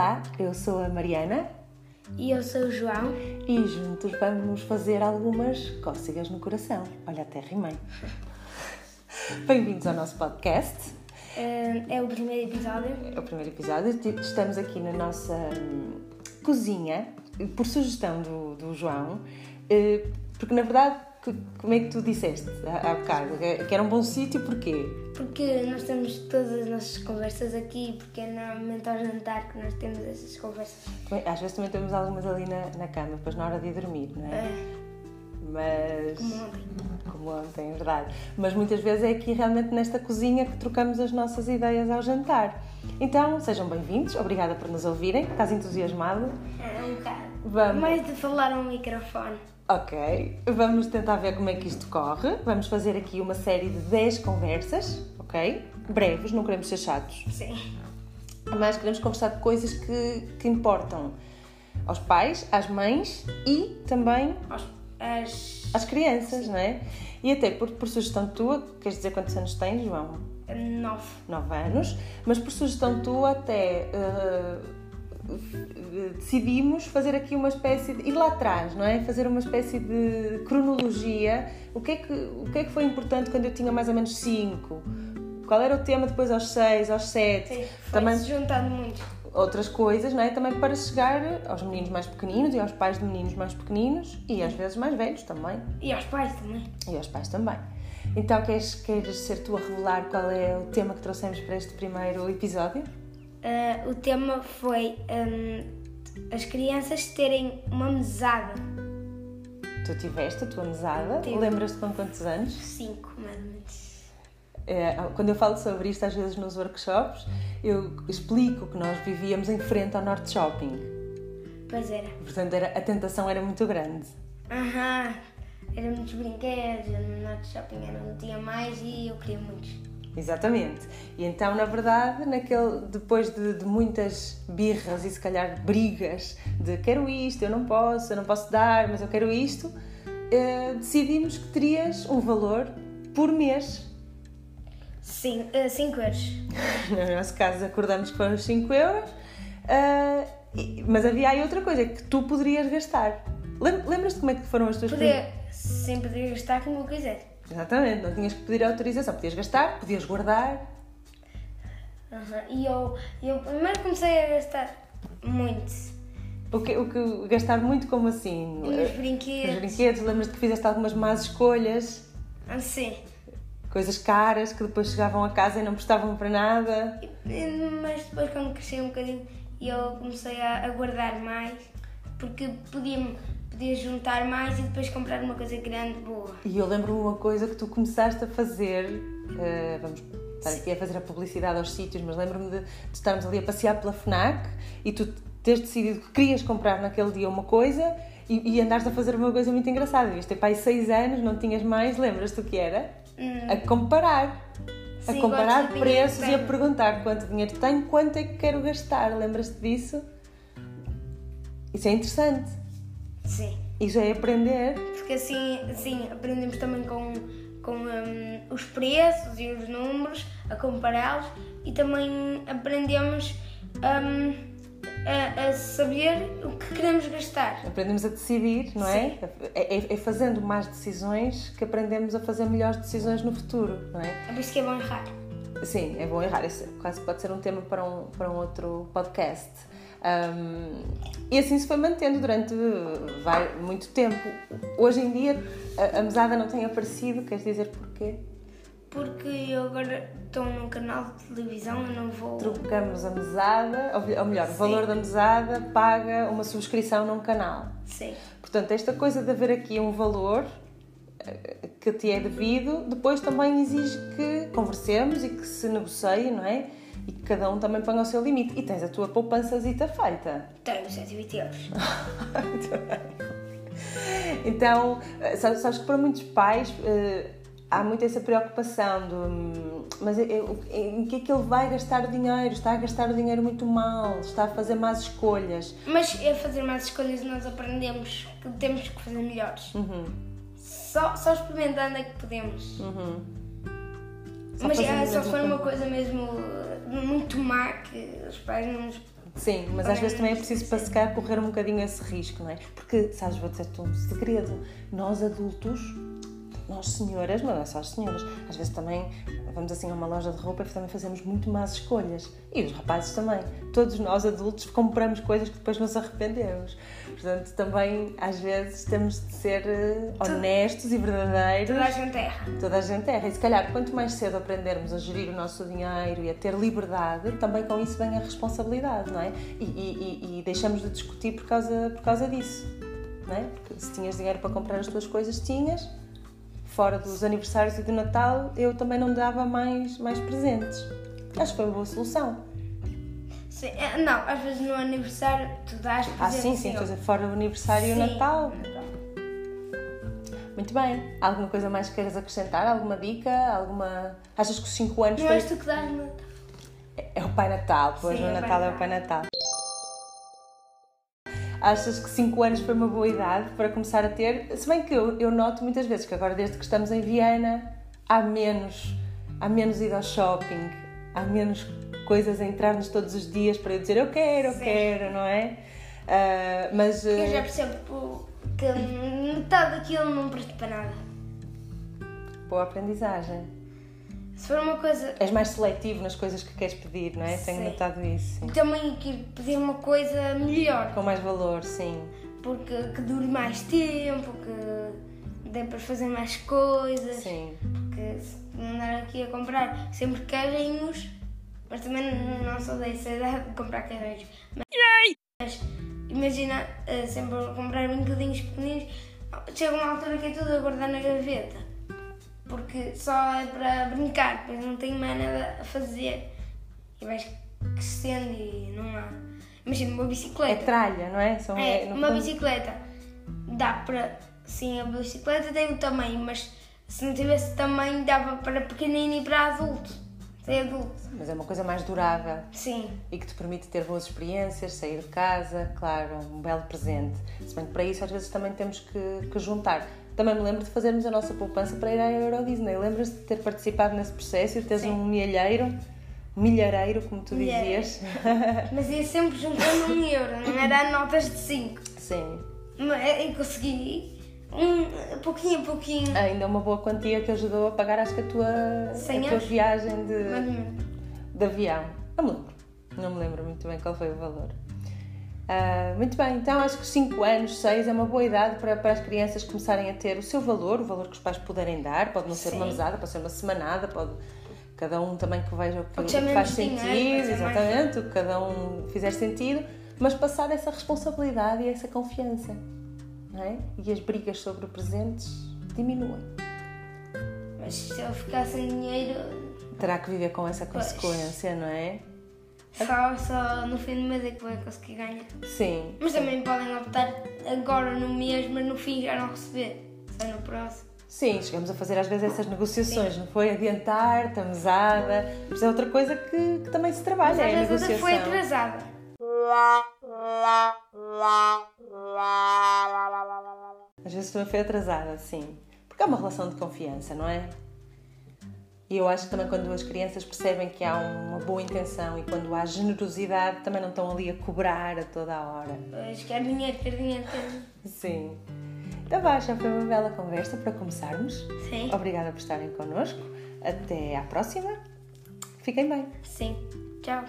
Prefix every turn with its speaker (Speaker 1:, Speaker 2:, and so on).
Speaker 1: Olá, eu sou a Mariana
Speaker 2: E eu sou o João.
Speaker 1: e juntos vamos fazer algumas cócegas no coração. Olha, até rimei. Bem-vindos ao nosso podcast.
Speaker 2: Eh, É o primeiro episódio.
Speaker 1: É o primeiro episódio. Estamos aqui na nossa hum, cozinha, por sugestão do, do João, eh, porque na verdade, que- como é que tu disseste há há bocado? Que era um bom sítio, porquê?
Speaker 2: Porque nós temos todas as nossas conversas aqui, porque é normalmente ao jantar que nós temos essas conversas.
Speaker 1: Às vezes também temos algumas ali na, na cama, depois na hora de ir dormir, não é?
Speaker 2: É,
Speaker 1: Mas.
Speaker 2: como ontem.
Speaker 1: Como ontem, é verdade. Mas muitas vezes é aqui realmente nesta cozinha que trocamos as nossas ideias ao jantar. Então, sejam bem-vindos, obrigada por nos ouvirem. Estás entusiasmado?
Speaker 2: É um bocado.
Speaker 1: Vamos.
Speaker 2: Mais de falar ao microfone.
Speaker 1: Ok, vamos tentar ver como é que isto corre. Vamos fazer aqui uma série de 10 conversas, ok? Breves, não queremos ser chatos.
Speaker 2: Sim.
Speaker 1: Mas queremos conversar de coisas que, que importam aos pais, às mães e também
Speaker 2: Aos- As
Speaker 1: às crianças, não é? E até por, por sugestão tua, queres dizer quantos anos tens, João?
Speaker 2: Nove.
Speaker 1: 9 anos, mas por sugestão tua até eh, decidimos fazer aqui uma espécie de ir lá atrás, não é? Fazer uma espécie de cronologia. O que é que, o que, é que foi importante quando eu tinha mais ou menos 5? Qual era o tema depois aos 6, aos 7?
Speaker 2: Sim.
Speaker 1: Também
Speaker 2: Foi-se juntando muito.
Speaker 1: outras coisas, não é? Também para chegar aos meninos mais pequeninos e aos pais de meninos mais pequeninos e às vezes mais velhos também.
Speaker 2: E aos pais também.
Speaker 1: E aos pais também. Então, queres, queres ser tu a revelar qual é o tema que trouxemos para este primeiro episódio?
Speaker 2: Eh, o tema foi hum, as crianças terem uma mesada.
Speaker 1: Tu tiveste a tua mesada,
Speaker 2: Tive.
Speaker 1: lembras-te com quantos anos?
Speaker 2: Cinco, mais ou menos.
Speaker 1: É, quando eu falo sobre isto, às vezes nos workshops, eu explico que nós vivíamos em frente ao Norte Shopping.
Speaker 2: Pois era.
Speaker 1: Portanto, era, a tentação era muito grande.
Speaker 2: Aham, eram muitos brinquedos, no nosso shopping era não tinha mais e eu queria muitos.
Speaker 1: Exatamente. E então, na verdade, naquele, depois de, de muitas birras e se calhar brigas de quero isto, eu não posso, eu não posso dar, mas eu quero isto, eh, decidimos que terias um valor por mês.
Speaker 2: Sim, 5 euros.
Speaker 1: No nosso caso, acordamos que foram os 5 euros, eh, e- mas havia aí outra coisa que tu poderias gastar. Lem- Lembras-te como é que foram as tuas
Speaker 2: Podia, sim, podia gastar como eu quisesse.
Speaker 1: Exatamente, não tinhas que pedir autorização, podias gastar, podias guardar.
Speaker 2: Aham, E eu, eu primeiro comecei a gastar muito.
Speaker 1: O que, o que gastar muito como assim?
Speaker 2: Nos
Speaker 1: Os
Speaker 2: brinquedos.
Speaker 1: brinquedos, lembras-te que fizeste algumas más escolhas,
Speaker 2: Assim.
Speaker 1: coisas caras que depois chegavam a casa e não prestavam para nada.
Speaker 2: Mas depois quando cresci um bocadinho eu comecei a, a guardar mais porque podia, podia juntar mais e depois comprar uma coisa grande boa.
Speaker 1: E eu lembro-me uma coisa que tu começaste a fazer, eh, vamos estar aqui a fazer a publicidade aos sítios, mas lembro-me de, de estarmos ali a passear pela FNAC e tu teres decidido que querias comprar naquele dia uma coisa e, e andaste a fazer uma coisa muito engraçada. Devias ter pai seis anos, não tinhas mais, lembras-te o que era? A comparar. A
Speaker 2: Sim,
Speaker 1: comparar
Speaker 2: quanto dinheiro
Speaker 1: preços e a perguntar quanto dinheiro tenho, quanto é que quero gastar. Lembras-te disso? Isso é interessante.
Speaker 2: Sim.
Speaker 1: Isso é aprender.
Speaker 2: Porque assim, assim aprendemos também com, com hum, os preços e os números, a compará-los e também aprendemos hum, a, a saber o que queremos gastar.
Speaker 1: Aprendemos a decidir, não é? É, é- é fazendo más decisões que aprendemos a fazer melhores decisões no futuro, não é?
Speaker 2: É por isso que é bom errar.
Speaker 1: Sim, é bom errar. Isso quase pode ser um tema para um, para um outro podcast. Ahm, e assim se foi mantendo durante vai, muito tempo. Hoje em dia a, a mesada não tem aparecido, queres dizer porquê?
Speaker 2: Porque eu agora estou num canal de televisão, eu não vou.
Speaker 1: Trocamos a mesada, ou, ou melhor, o valor da mesada paga uma subscrição num canal.
Speaker 2: Sim.
Speaker 1: Portanto, esta coisa de haver aqui um valor eh, que te é devido, depois também exige que conversemos e que se negocie, não é? E que cada um também ponha o seu limite. E tens a tua poupançazita feita.
Speaker 2: Tenho 120 euros.
Speaker 1: Muito bem. Então, eh, sabes, sabes que para muitos pais eh, há muito essa preocupação de hum, mas eu- em que é que ele vai gastar o dinheiro? Está a gastar o dinheiro muito mal, está a fazer más escolhas.
Speaker 2: Mas a fazer mais escolhas nós aprendemos que temos que fazer melhores.
Speaker 1: Uhum,
Speaker 2: Só, só experimentando é que podemos.
Speaker 1: uhum. Só
Speaker 2: Mas é, só se for uma coisa mesmo muito má que os pais não nos
Speaker 1: Sim, mas às vezes também é preciso para se calhar correr um bocadinho esse risco, não é? Porque, sabes, vou dizer-te um segredo. Nós adultos, nós senhoras, não é só as senhoras, às vezes também vamos assim a uma loja de roupa e também fazemos muito más escolhas. E os rapazes também. Todos nós adultos compramos coisas que depois nos arrependemos. Portanto, também às vezes temos de ser eh, honestos e verdadeiros.
Speaker 2: Toda a gente erra.
Speaker 1: Toda a gente erra. E se calhar, quanto mais cedo aprendermos a gerir o nosso dinheiro e a ter liberdade, também com isso vem a responsabilidade, não é? E, e, e deixamos de discutir por causa, por causa disso, não é? Porque se tinhas dinheiro para comprar as tuas coisas, tinhas. Fora dos aniversários e do Natal, eu também não dava mais, mais presentes. Acho que foi uma boa solução.
Speaker 2: Sim, é, não, às vezes no aniversário tu dás presente.
Speaker 1: Ah, sim, sim, coisa fora o aniversário e o Natal. Muito bem. Alguma coisa mais que queiras acrescentar? Alguma dica? Alguma. Achas que os 5 anos.
Speaker 2: Não
Speaker 1: foi-
Speaker 2: és tu que dás no Natal.
Speaker 1: É o Pai Natal, pois
Speaker 2: Sim,
Speaker 1: no
Speaker 2: é
Speaker 1: Natal é o Pai Natal. Achas que 5 anos foi uma boa idade para começar a ter? Se bem que eu, eu noto muitas vezes que agora, desde que estamos em Viana, há menos, há menos ida ao shopping, há menos coisas a entrar-nos todos os dias para eu dizer eu quero, eu
Speaker 2: Sim.
Speaker 1: quero, não é? Ah, mas.
Speaker 2: Eu já
Speaker 1: ah,
Speaker 2: percebo pô, que metade daquilo não presta para nada.
Speaker 1: boa aprendizagem.
Speaker 2: Se for uma coisa.
Speaker 1: És mais seletivo nas coisas que queres pedir, não é? Tenho
Speaker 2: Sim.
Speaker 1: notado isso. sim.
Speaker 2: Também aqui pedir uma coisa melhor.
Speaker 1: Com mais valor, sim.
Speaker 2: Porque que dure mais tempo, que dê para fazer mais coisas.
Speaker 1: Sim.
Speaker 2: Porque se andar aqui a comprar sempre carrinhos, mas também não sou dessa idade de comprar carrinhos. Mas, mas imagina eh, sempre a comprar brinquedinhos pequeninos, chega uma altura que é tudo a guardar na gaveta. Porque só é para brincar, depois não tenho mais nada a fazer. E vais crescendo e não há. Imagina uma
Speaker 1: É
Speaker 2: bicicleta.
Speaker 1: tralha, não é? São,
Speaker 2: É,
Speaker 1: no
Speaker 2: uma
Speaker 1: fundo-
Speaker 2: bicicleta dá para. Sim, a bicicleta tem o tamanho, mas se não tivesse tamanho dava para pequenino e para adulto. Tem adulto.
Speaker 1: Mas é uma coisa mais durável
Speaker 2: Sim.
Speaker 1: e que te permite ter boas experiências, sair de casa, claro, um belo presente. Se bem que para isso às vezes também temos que, que juntar. Também me lembro de fazermos a nossa poupança para ir à Euro Disney. Lembras-te de ter participado nesse processo e teres
Speaker 2: Sim.
Speaker 1: um milheiro, milhareiro, como tu
Speaker 2: Milheiro.
Speaker 1: dizias?
Speaker 2: Mas ia sempre juntando um euro, não era notas de 5.
Speaker 1: Sim.
Speaker 2: E consegui um, pouquinho a pouquinho.
Speaker 1: Ainda uma boa quantia que ajudou a pagar, acho que a tua, a tua viagem de, de avião. Não me lembro. Não me lembro muito bem qual foi o valor. Ah, muito bem, então acho que 5 anos, 6 é uma boa idade para, para as crianças começarem a ter o seu valor, o valor que os pais puderem dar. Pode não ser uma
Speaker 2: Sim.
Speaker 1: mesada, pode ser uma semanada, pode cada um também que veja o que, o que faz
Speaker 2: menos dinheiro,
Speaker 1: sentido,
Speaker 2: mais-
Speaker 1: exatamente, o que cada um fizer sentido, mas passar essa responsabilidade e essa confiança. Não é? E as brigas sobre presentes diminuem.
Speaker 2: Mas se eu ficar sem dinheiro,
Speaker 1: Terá que viver com essa
Speaker 2: Pois.
Speaker 1: consequência, não é?
Speaker 2: Só, só no fim do mês é que vai conseguir ganhar.
Speaker 1: Sim.
Speaker 2: Mas também podem optar agora no mês, mas no fim já não receber. Só no próximo.
Speaker 1: Sim, chegamos a fazer às vezes essas negociações, não foi? Adiantar, a mesada, mas é outra coisa que, que também se trabalha,
Speaker 2: Mas
Speaker 1: é a
Speaker 2: às vezes até
Speaker 1: negociação.
Speaker 2: foi atrasada.
Speaker 1: Às vezes também foi atrasada, sim. Porque é uma relação de confiança, não é? E eu acho que também quando as crianças percebem que há uma boa intenção e quando há generosidade, também não estão ali a cobrar a toda a hora.
Speaker 2: Pois, quer dinheiro, quer dinheiro, quer dinheiro.
Speaker 1: Sim. Então vá, já foi uma bela conversa para começarmos.
Speaker 2: Sim.
Speaker 1: Obrigada por estarem connosco. Até à próxima. Fiquem bem.
Speaker 2: Sim. Tchau.